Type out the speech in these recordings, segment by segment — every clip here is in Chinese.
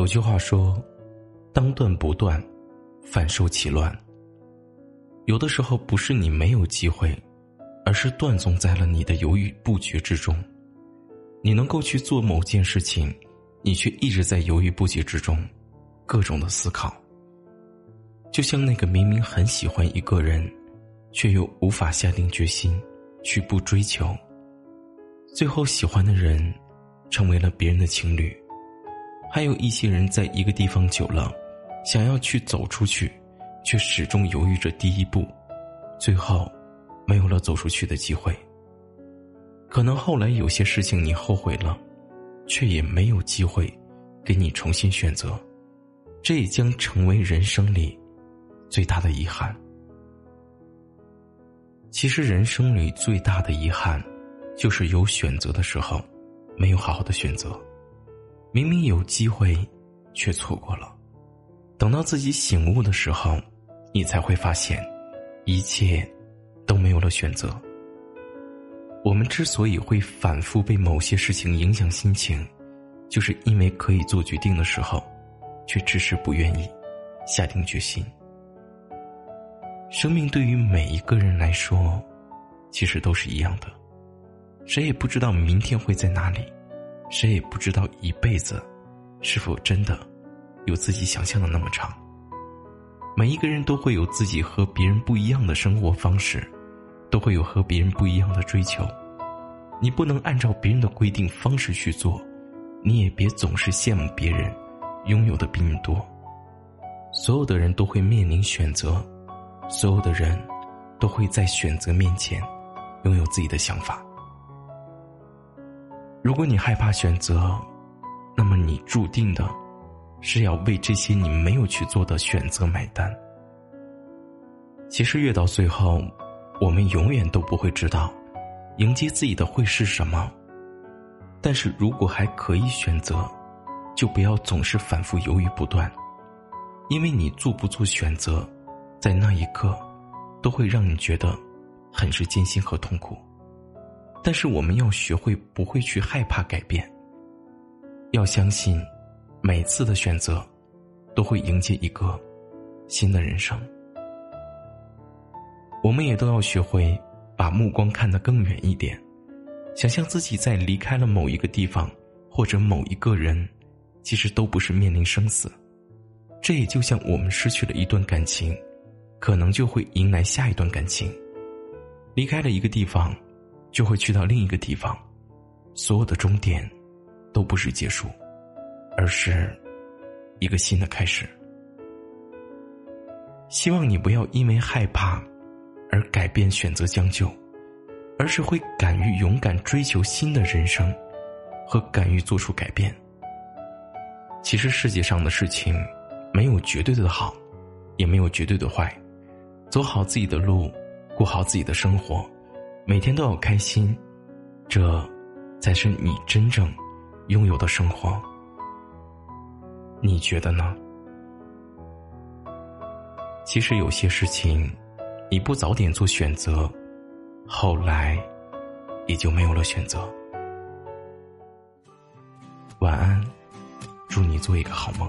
有句话说：“当断不断，反受其乱。”有的时候不是你没有机会，而是断送在了你的犹豫不决之中。你能够去做某件事情。你却一直在犹豫不决之中，各种的思考。就像那个明明很喜欢一个人，却又无法下定决心去不追求，最后喜欢的人成为了别人的情侣。还有一些人在一个地方久了，想要去走出去，却始终犹豫着第一步，最后没有了走出去的机会。可能后来有些事情你后悔了。却也没有机会给你重新选择，这也将成为人生里最大的遗憾。其实，人生里最大的遗憾，就是有选择的时候，没有好好的选择。明明有机会，却错过了。等到自己醒悟的时候，你才会发现，一切都没有了选择。我们之所以会反复被某些事情影响心情，就是因为可以做决定的时候，却迟迟不愿意下定决心。生命对于每一个人来说，其实都是一样的，谁也不知道明天会在哪里，谁也不知道一辈子是否真的有自己想象的那么长。每一个人都会有自己和别人不一样的生活方式。都会有和别人不一样的追求，你不能按照别人的规定方式去做，你也别总是羡慕别人拥有的比你多。所有的人都会面临选择，所有的人都会在选择面前拥有自己的想法。如果你害怕选择，那么你注定的是要为这些你没有去做的选择买单。其实越到最后。我们永远都不会知道，迎接自己的会是什么。但是如果还可以选择，就不要总是反复犹豫不断，因为你做不做选择，在那一刻，都会让你觉得很是艰辛和痛苦。但是我们要学会不会去害怕改变，要相信，每次的选择，都会迎接一个新的人生。我们也都要学会把目光看得更远一点，想象自己在离开了某一个地方或者某一个人，其实都不是面临生死。这也就像我们失去了一段感情，可能就会迎来下一段感情。离开了一个地方，就会去到另一个地方。所有的终点，都不是结束，而是一个新的开始。希望你不要因为害怕。而改变选择将就，而是会敢于勇敢追求新的人生，和敢于做出改变。其实世界上的事情，没有绝对的好，也没有绝对的坏。走好自己的路，过好自己的生活，每天都要开心，这才是你真正拥有的生活。你觉得呢？其实有些事情。你不早点做选择，后来也就没有了选择。晚安，祝你做一个好梦。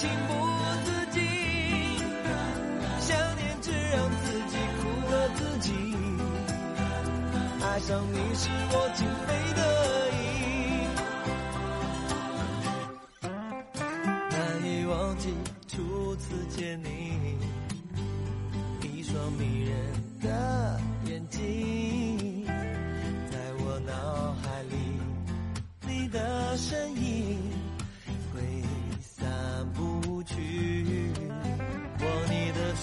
情不自禁，想念只让自己苦了自己。爱上你是我情非得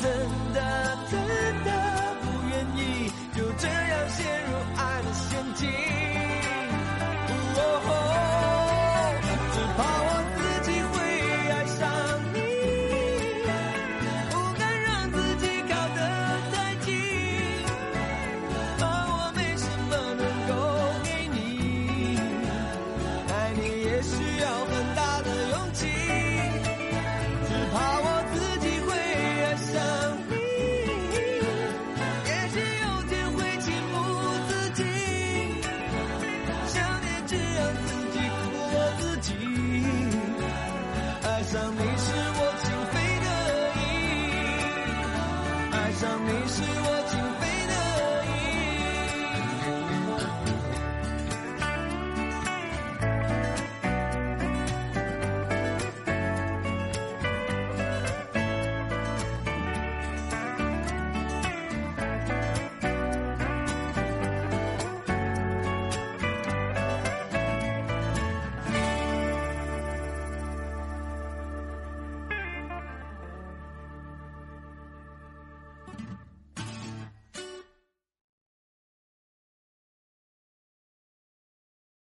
真的真的不愿意就这样陷入爱的陷阱。